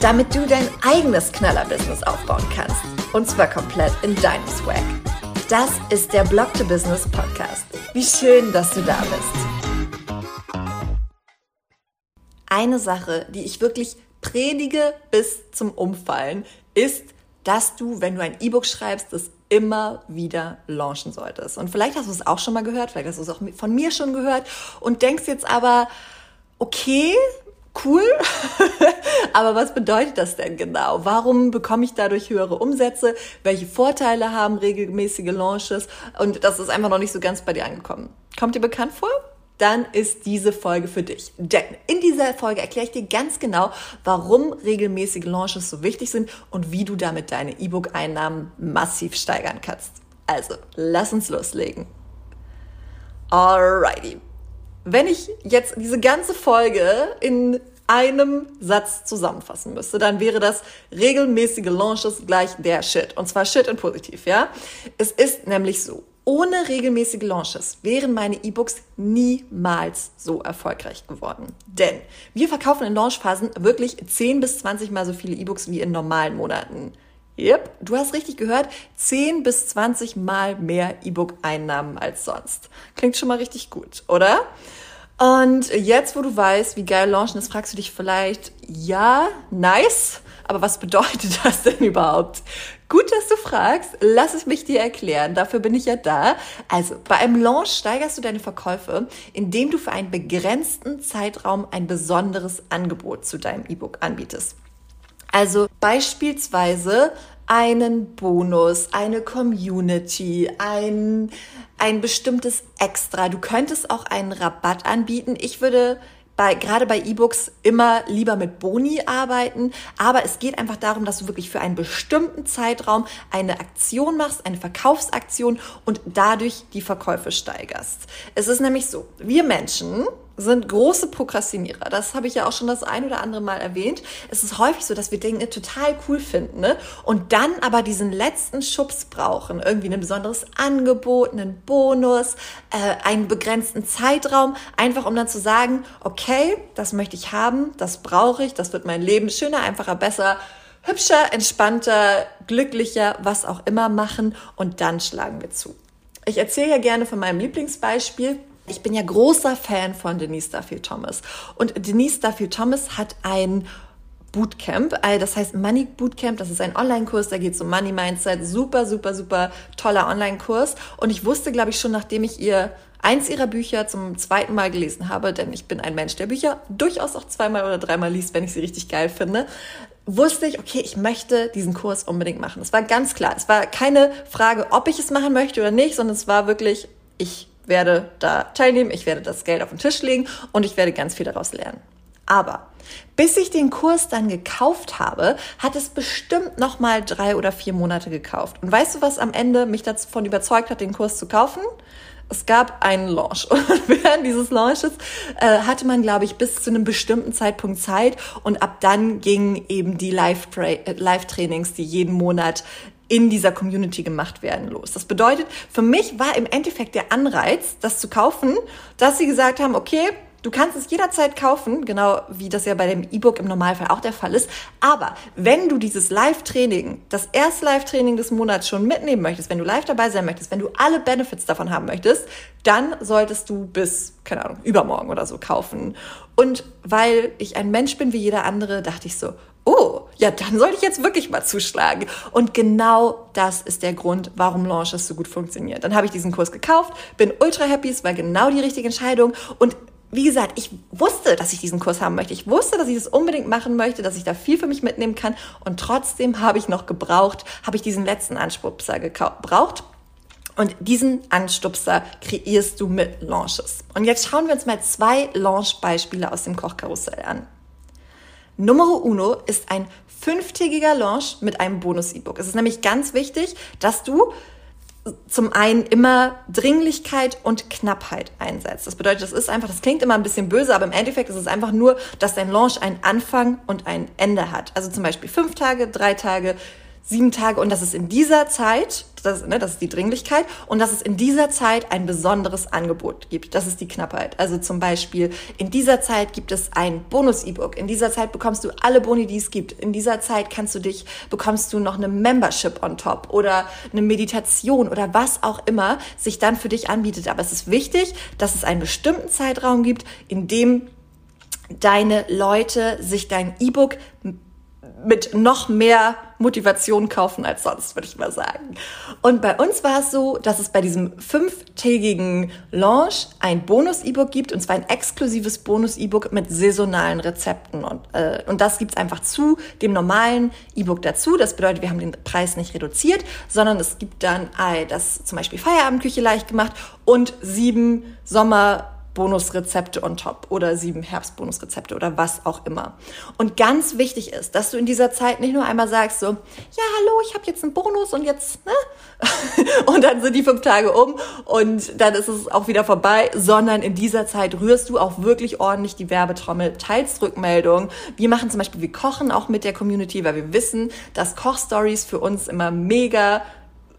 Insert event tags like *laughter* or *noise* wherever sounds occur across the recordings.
damit du dein eigenes Knaller-Business aufbauen kannst. Und zwar komplett in deinem Swag. Das ist der Blog to Business Podcast. Wie schön, dass du da bist. Eine Sache, die ich wirklich predige bis zum Umfallen, ist, dass du, wenn du ein E-Book schreibst, das immer wieder launchen solltest. Und vielleicht hast du es auch schon mal gehört, vielleicht hast du es auch von mir schon gehört und denkst jetzt aber, okay, cool, *laughs* aber was bedeutet das denn genau? Warum bekomme ich dadurch höhere Umsätze? Welche Vorteile haben regelmäßige Launches? Und das ist einfach noch nicht so ganz bei dir angekommen. Kommt dir bekannt vor? Dann ist diese Folge für dich. Denn in dieser Folge erkläre ich dir ganz genau, warum regelmäßige Launches so wichtig sind und wie du damit deine E-Book-Einnahmen massiv steigern kannst. Also, lass uns loslegen. Alrighty. Wenn ich jetzt diese ganze Folge in einem Satz zusammenfassen müsste, dann wäre das regelmäßige Launches gleich der Shit. Und zwar Shit und positiv, ja? Es ist nämlich so. Ohne regelmäßige Launches wären meine E-Books niemals so erfolgreich geworden. Denn wir verkaufen in Launchphasen wirklich 10 bis 20 mal so viele E-Books wie in normalen Monaten. Yep, du hast richtig gehört, 10 bis 20 mal mehr E-Book-Einnahmen als sonst. Klingt schon mal richtig gut, oder? Und jetzt, wo du weißt, wie geil Launchen ist, fragst du dich vielleicht, ja, nice, aber was bedeutet *laughs* das denn überhaupt? Gut, dass du fragst. Lass es mich dir erklären. Dafür bin ich ja da. Also, bei einem Launch steigerst du deine Verkäufe, indem du für einen begrenzten Zeitraum ein besonderes Angebot zu deinem E-Book anbietest. Also beispielsweise einen Bonus, eine Community, ein, ein bestimmtes Extra. Du könntest auch einen Rabatt anbieten. Ich würde bei, gerade bei E-Books immer lieber mit Boni arbeiten. Aber es geht einfach darum, dass du wirklich für einen bestimmten Zeitraum eine Aktion machst, eine Verkaufsaktion und dadurch die Verkäufe steigerst. Es ist nämlich so, wir Menschen, sind große Prokrastinierer. Das habe ich ja auch schon das ein oder andere Mal erwähnt. Es ist häufig so, dass wir Dinge total cool finden ne? und dann aber diesen letzten Schubs brauchen. Irgendwie ein besonderes Angebot, einen Bonus, äh, einen begrenzten Zeitraum, einfach um dann zu sagen, okay, das möchte ich haben, das brauche ich, das wird mein Leben schöner, einfacher, besser, hübscher, entspannter, glücklicher, was auch immer machen und dann schlagen wir zu. Ich erzähle ja gerne von meinem Lieblingsbeispiel ich bin ja großer Fan von Denise Duffield Thomas. Und Denise Duffield Thomas hat ein Bootcamp, äh, das heißt Money Bootcamp, das ist ein Online-Kurs, da geht es um Money Mindset, super, super, super toller Online-Kurs. Und ich wusste, glaube ich, schon, nachdem ich ihr eins ihrer Bücher zum zweiten Mal gelesen habe, denn ich bin ein Mensch, der Bücher durchaus auch zweimal oder dreimal liest, wenn ich sie richtig geil finde, wusste ich, okay, ich möchte diesen Kurs unbedingt machen. Es war ganz klar. Es war keine Frage, ob ich es machen möchte oder nicht, sondern es war wirklich, ich werde da teilnehmen, ich werde das Geld auf den Tisch legen und ich werde ganz viel daraus lernen. Aber bis ich den Kurs dann gekauft habe, hat es bestimmt noch mal drei oder vier Monate gekauft. Und weißt du, was am Ende mich davon überzeugt hat, den Kurs zu kaufen? Es gab einen Launch *laughs* und während dieses Launches äh, hatte man, glaube ich, bis zu einem bestimmten Zeitpunkt Zeit und ab dann gingen eben die Live-Trainings, die jeden Monat in dieser Community gemacht werden los. Das bedeutet, für mich war im Endeffekt der Anreiz, das zu kaufen, dass sie gesagt haben, okay, Du kannst es jederzeit kaufen, genau wie das ja bei dem E-Book im Normalfall auch der Fall ist. Aber wenn du dieses Live-Training, das erste Live-Training des Monats schon mitnehmen möchtest, wenn du live dabei sein möchtest, wenn du alle Benefits davon haben möchtest, dann solltest du bis, keine Ahnung, übermorgen oder so kaufen. Und weil ich ein Mensch bin wie jeder andere, dachte ich so, oh, ja, dann sollte ich jetzt wirklich mal zuschlagen. Und genau das ist der Grund, warum Launches so gut funktioniert. Dann habe ich diesen Kurs gekauft, bin ultra happy, es war genau die richtige Entscheidung und wie gesagt, ich wusste, dass ich diesen Kurs haben möchte. Ich wusste, dass ich das unbedingt machen möchte, dass ich da viel für mich mitnehmen kann. Und trotzdem habe ich noch gebraucht, habe ich diesen letzten Anstupser gebraucht. Und diesen Anstupser kreierst du mit Launches. Und jetzt schauen wir uns mal zwei Launch-Beispiele aus dem Kochkarussell an. Numero uno ist ein fünftägiger Launch mit einem Bonus-E-Book. Es ist nämlich ganz wichtig, dass du zum einen immer Dringlichkeit und Knappheit einsetzt. Das bedeutet, das ist einfach, das klingt immer ein bisschen böse, aber im Endeffekt ist es einfach nur, dass dein Launch einen Anfang und ein Ende hat. Also zum Beispiel fünf Tage, drei Tage, sieben Tage und dass es in dieser Zeit, das, ne, das ist die Dringlichkeit, und dass es in dieser Zeit ein besonderes Angebot gibt. Das ist die Knappheit. Also zum Beispiel, in dieser Zeit gibt es ein Bonus-E-Book. In dieser Zeit bekommst du alle Boni, die es gibt. In dieser Zeit kannst du dich, bekommst du noch eine Membership on top oder eine Meditation oder was auch immer sich dann für dich anbietet. Aber es ist wichtig, dass es einen bestimmten Zeitraum gibt, in dem deine Leute sich dein E-Book mit noch mehr Motivation kaufen als sonst, würde ich mal sagen. Und bei uns war es so, dass es bei diesem fünftägigen Launch ein Bonus-E-Book gibt, und zwar ein exklusives Bonus-E-Book mit saisonalen Rezepten. Und, äh, und das gibt's einfach zu dem normalen E-Book dazu. Das bedeutet, wir haben den Preis nicht reduziert, sondern es gibt dann äh, das zum Beispiel Feierabendküche leicht gemacht und sieben Sommer Bonusrezepte on top oder sieben Herbstbonusrezepte oder was auch immer. Und ganz wichtig ist, dass du in dieser Zeit nicht nur einmal sagst so, ja, hallo, ich habe jetzt einen Bonus und jetzt, ne? *laughs* und dann sind die fünf Tage um und dann ist es auch wieder vorbei, sondern in dieser Zeit rührst du auch wirklich ordentlich die Werbetrommel, teilst Rückmeldungen. Wir machen zum Beispiel, wir kochen auch mit der Community, weil wir wissen, dass Kochstories für uns immer mega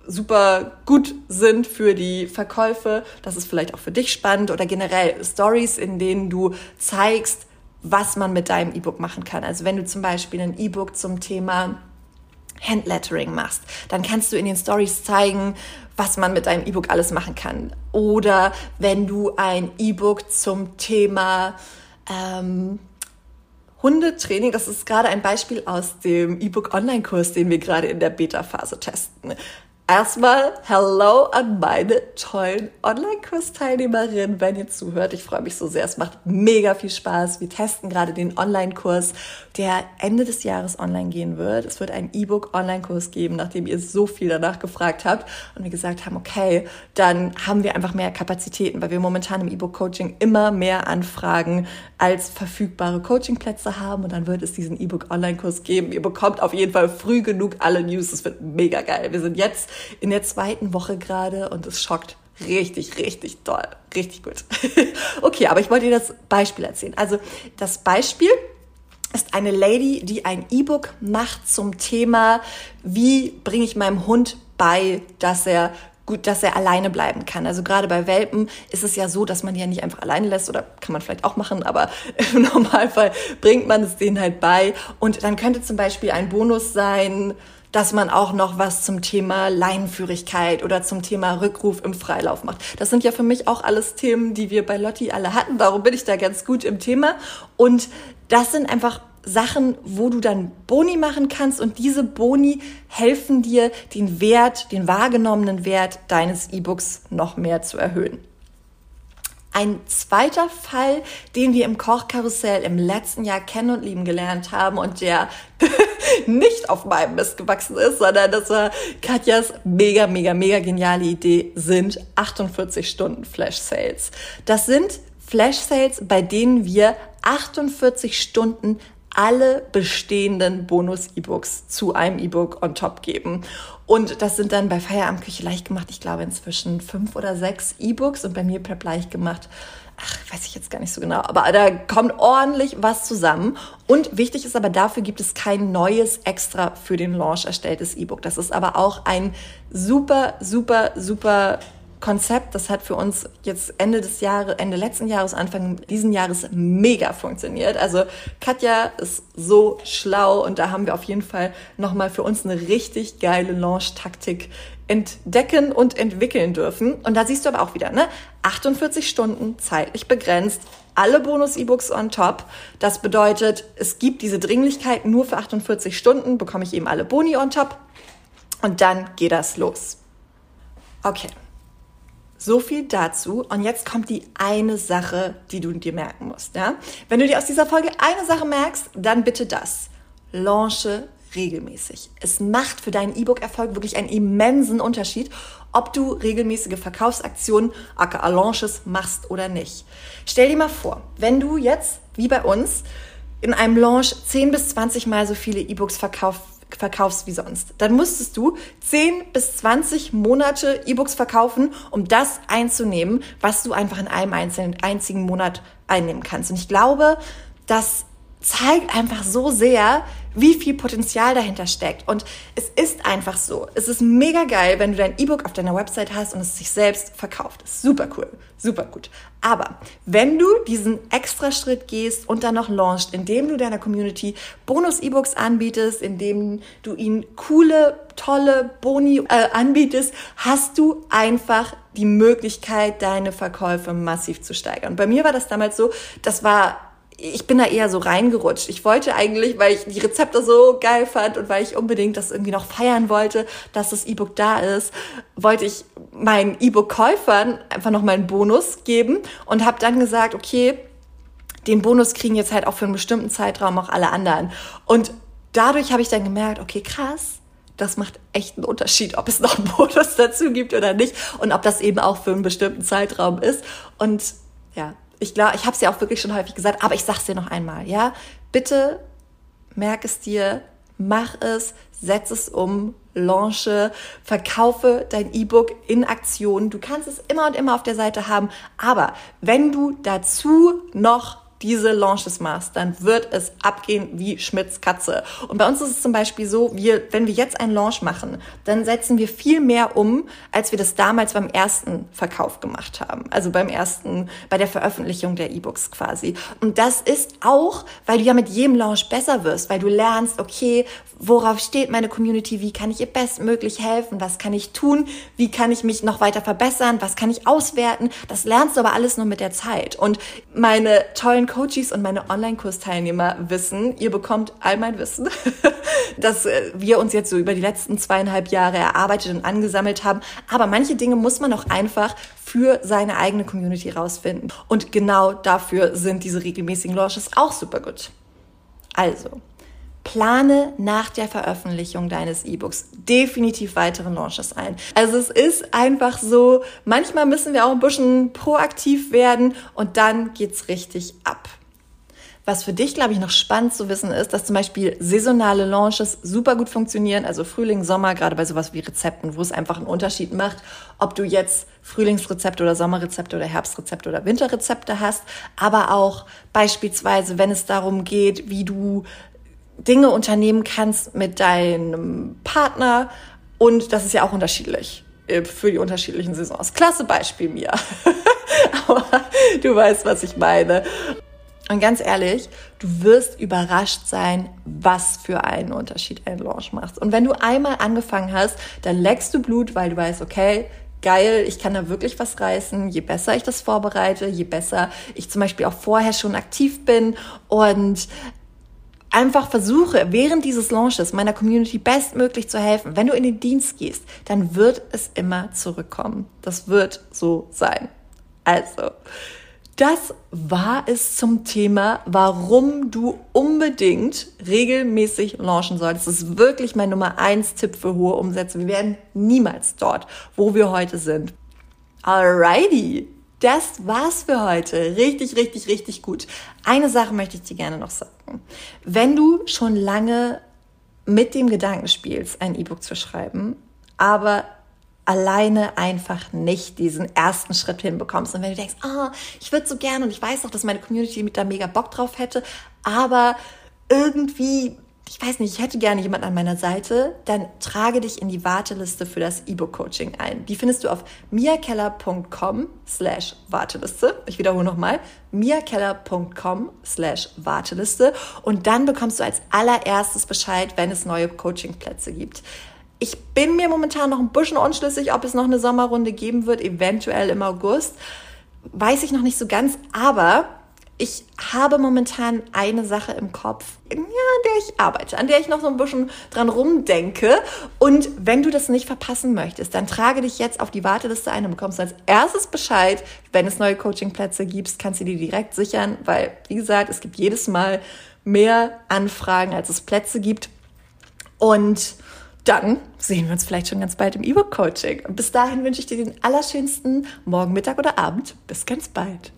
super gut sind für die Verkäufe. Das ist vielleicht auch für dich spannend oder generell Stories, in denen du zeigst, was man mit deinem E-Book machen kann. Also wenn du zum Beispiel ein E-Book zum Thema Handlettering machst, dann kannst du in den Stories zeigen, was man mit deinem E-Book alles machen kann. Oder wenn du ein E-Book zum Thema ähm, Hundetraining, das ist gerade ein Beispiel aus dem E-Book Online-Kurs, den wir gerade in der Beta-Phase testen. Erstmal Hello an meine tollen Online-Kurs-Teilnehmerinnen, wenn ihr zuhört. Ich freue mich so sehr. Es macht mega viel Spaß. Wir testen gerade den Online-Kurs, der Ende des Jahres online gehen wird. Es wird einen E-Book-Online-Kurs geben, nachdem ihr so viel danach gefragt habt und wir gesagt haben, okay, dann haben wir einfach mehr Kapazitäten, weil wir momentan im E-Book-Coaching immer mehr Anfragen als verfügbare Coachingplätze haben und dann wird es diesen E-Book-Online-Kurs geben. Ihr bekommt auf jeden Fall früh genug alle News. Es wird mega geil. Wir sind jetzt in der zweiten Woche gerade und es schockt richtig, richtig toll, richtig gut. *laughs* okay, aber ich wollte dir das Beispiel erzählen. Also das Beispiel ist eine Lady, die ein E-Book macht zum Thema, wie bringe ich meinem Hund bei, dass er gut, dass er alleine bleiben kann. Also gerade bei Welpen ist es ja so, dass man die ja nicht einfach alleine lässt oder kann man vielleicht auch machen, aber *laughs* im Normalfall bringt man es denen halt bei. Und dann könnte zum Beispiel ein Bonus sein, dass man auch noch was zum Thema Leinenführigkeit oder zum Thema Rückruf im Freilauf macht. Das sind ja für mich auch alles Themen, die wir bei Lotti alle hatten. Darum bin ich da ganz gut im Thema. Und das sind einfach Sachen, wo du dann Boni machen kannst und diese Boni helfen dir, den Wert, den wahrgenommenen Wert deines E-Books noch mehr zu erhöhen. Ein zweiter Fall, den wir im Kochkarussell im letzten Jahr kennen und lieben gelernt haben und der nicht auf meinem Mist gewachsen ist, sondern das war Katjas mega, mega, mega geniale Idee, sind 48 Stunden Flash Sales. Das sind Flash Sales, bei denen wir 48 Stunden alle bestehenden Bonus-E-Books zu einem E-Book on top geben. Und das sind dann bei Feierabendküche leicht gemacht, ich glaube inzwischen fünf oder sechs E-Books und bei mir Prep leicht gemacht. Ach, weiß ich jetzt gar nicht so genau, aber da kommt ordentlich was zusammen. Und wichtig ist aber, dafür gibt es kein neues extra für den Launch erstelltes E-Book. Das ist aber auch ein super, super, super Konzept, das hat für uns jetzt Ende des Jahres, Ende letzten Jahres, Anfang diesen Jahres mega funktioniert. Also Katja ist so schlau und da haben wir auf jeden Fall nochmal für uns eine richtig geile Launch-Taktik entdecken und entwickeln dürfen. Und da siehst du aber auch wieder, ne? 48 Stunden zeitlich begrenzt, alle Bonus-E-Books on top. Das bedeutet, es gibt diese Dringlichkeit nur für 48 Stunden, bekomme ich eben alle Boni on top. Und dann geht das los. Okay, so viel dazu. Und jetzt kommt die eine Sache, die du dir merken musst. Ja? Wenn du dir aus dieser Folge eine Sache merkst, dann bitte das. Launche regelmäßig. Es macht für deinen E-Book-Erfolg wirklich einen immensen Unterschied, ob du regelmäßige Verkaufsaktionen, aka Launches, machst oder nicht. Stell dir mal vor, wenn du jetzt, wie bei uns, in einem Launch 10 bis 20 Mal so viele E-Books verkauft verkaufst wie sonst. Dann musstest du 10 bis 20 Monate E-Books verkaufen, um das einzunehmen, was du einfach in einem einzelnen, einzigen Monat einnehmen kannst. Und ich glaube, das zeigt einfach so sehr, wie viel Potenzial dahinter steckt. Und es ist einfach so. Es ist mega geil, wenn du dein E-Book auf deiner Website hast und es sich selbst verkauft. Super cool, super gut. Aber wenn du diesen extra Schritt gehst und dann noch launchst, indem du deiner Community Bonus-E-Books anbietest, indem du ihnen coole, tolle Boni äh, anbietest, hast du einfach die Möglichkeit, deine Verkäufe massiv zu steigern. Und bei mir war das damals so, das war ich bin da eher so reingerutscht. Ich wollte eigentlich, weil ich die Rezepte so geil fand und weil ich unbedingt das irgendwie noch feiern wollte, dass das E-Book da ist, wollte ich meinen E-Book-Käufern einfach noch mal einen Bonus geben und habe dann gesagt, okay, den Bonus kriegen jetzt halt auch für einen bestimmten Zeitraum auch alle anderen. Und dadurch habe ich dann gemerkt, okay, krass, das macht echt einen Unterschied, ob es noch einen Bonus *laughs* dazu gibt oder nicht und ob das eben auch für einen bestimmten Zeitraum ist. Und ja, ich glaube, ich habe es ja auch wirklich schon häufig gesagt, aber ich sag's dir noch einmal, ja? Bitte merk es dir, mach es, setz es um, launche, verkaufe dein E-Book in Aktion. Du kannst es immer und immer auf der Seite haben, aber wenn du dazu noch diese Launches machst, dann wird es abgehen wie Schmidts Katze. Und bei uns ist es zum Beispiel so, wir, wenn wir jetzt einen Launch machen, dann setzen wir viel mehr um, als wir das damals beim ersten Verkauf gemacht haben. Also beim ersten, bei der Veröffentlichung der E-Books quasi. Und das ist auch, weil du ja mit jedem Launch besser wirst, weil du lernst, okay, worauf steht meine Community, wie kann ich ihr bestmöglich helfen, was kann ich tun, wie kann ich mich noch weiter verbessern, was kann ich auswerten. Das lernst du aber alles nur mit der Zeit. Und meine tollen Coaches und meine Online-Kursteilnehmer wissen, ihr bekommt all mein Wissen, *laughs* dass äh, wir uns jetzt so über die letzten zweieinhalb Jahre erarbeitet und angesammelt haben. Aber manche Dinge muss man auch einfach für seine eigene Community rausfinden. Und genau dafür sind diese regelmäßigen Launches auch super gut. Also, plane nach der Veröffentlichung deines E-Books definitiv weitere Launches ein. Also es ist einfach so, manchmal müssen wir auch ein bisschen proaktiv werden und dann geht's richtig ab. Was für dich, glaube ich, noch spannend zu wissen ist, dass zum Beispiel saisonale Launches super gut funktionieren, also Frühling, Sommer, gerade bei sowas wie Rezepten, wo es einfach einen Unterschied macht, ob du jetzt Frühlingsrezepte oder Sommerrezepte oder Herbstrezepte oder Winterrezepte hast, aber auch beispielsweise, wenn es darum geht, wie du Dinge unternehmen kannst mit deinem Partner und das ist ja auch unterschiedlich äh, für die unterschiedlichen Saisons. Klasse Beispiel mir. *laughs* Aber du weißt, was ich meine. Und ganz ehrlich, du wirst überrascht sein, was für einen Unterschied ein Launch macht. Und wenn du einmal angefangen hast, dann leckst du Blut, weil du weißt, okay, geil, ich kann da wirklich was reißen. Je besser ich das vorbereite, je besser ich zum Beispiel auch vorher schon aktiv bin und einfach versuche, während dieses Launches meiner Community bestmöglich zu helfen, wenn du in den Dienst gehst, dann wird es immer zurückkommen. Das wird so sein. Also, das war es zum Thema, warum du unbedingt regelmäßig launchen solltest. Das ist wirklich mein Nummer eins Tipp für hohe Umsätze. Wir werden niemals dort, wo wir heute sind. Alrighty. Das war's für heute. Richtig, richtig, richtig gut. Eine Sache möchte ich dir gerne noch sagen. Wenn du schon lange mit dem Gedanken spielst, ein E-Book zu schreiben, aber alleine einfach nicht diesen ersten Schritt hinbekommst. Und wenn du denkst, ah, ich würde so gerne und ich weiß auch, dass meine Community mit da mega Bock drauf hätte, aber irgendwie ich weiß nicht, ich hätte gerne jemand an meiner Seite, dann trage dich in die Warteliste für das E-Book-Coaching ein. Die findest du auf miakeller.com slash Warteliste. Ich wiederhole nochmal, miakeller.com slash Warteliste. Und dann bekommst du als allererstes Bescheid, wenn es neue Coachingplätze gibt. Ich bin mir momentan noch ein bisschen unschlüssig, ob es noch eine Sommerrunde geben wird, eventuell im August. Weiß ich noch nicht so ganz, aber ich habe momentan eine Sache im Kopf, ja, an der ich arbeite, an der ich noch so ein bisschen dran rumdenke. Und wenn du das nicht verpassen möchtest, dann trage dich jetzt auf die Warteliste ein und bekommst als erstes Bescheid, wenn es neue Coachingplätze gibt, kannst du die direkt sichern, weil, wie gesagt, es gibt jedes Mal mehr Anfragen, als es Plätze gibt. Und dann sehen wir uns vielleicht schon ganz bald im E-Book-Coaching. Bis dahin wünsche ich dir den allerschönsten Morgen, Mittag oder Abend. Bis ganz bald.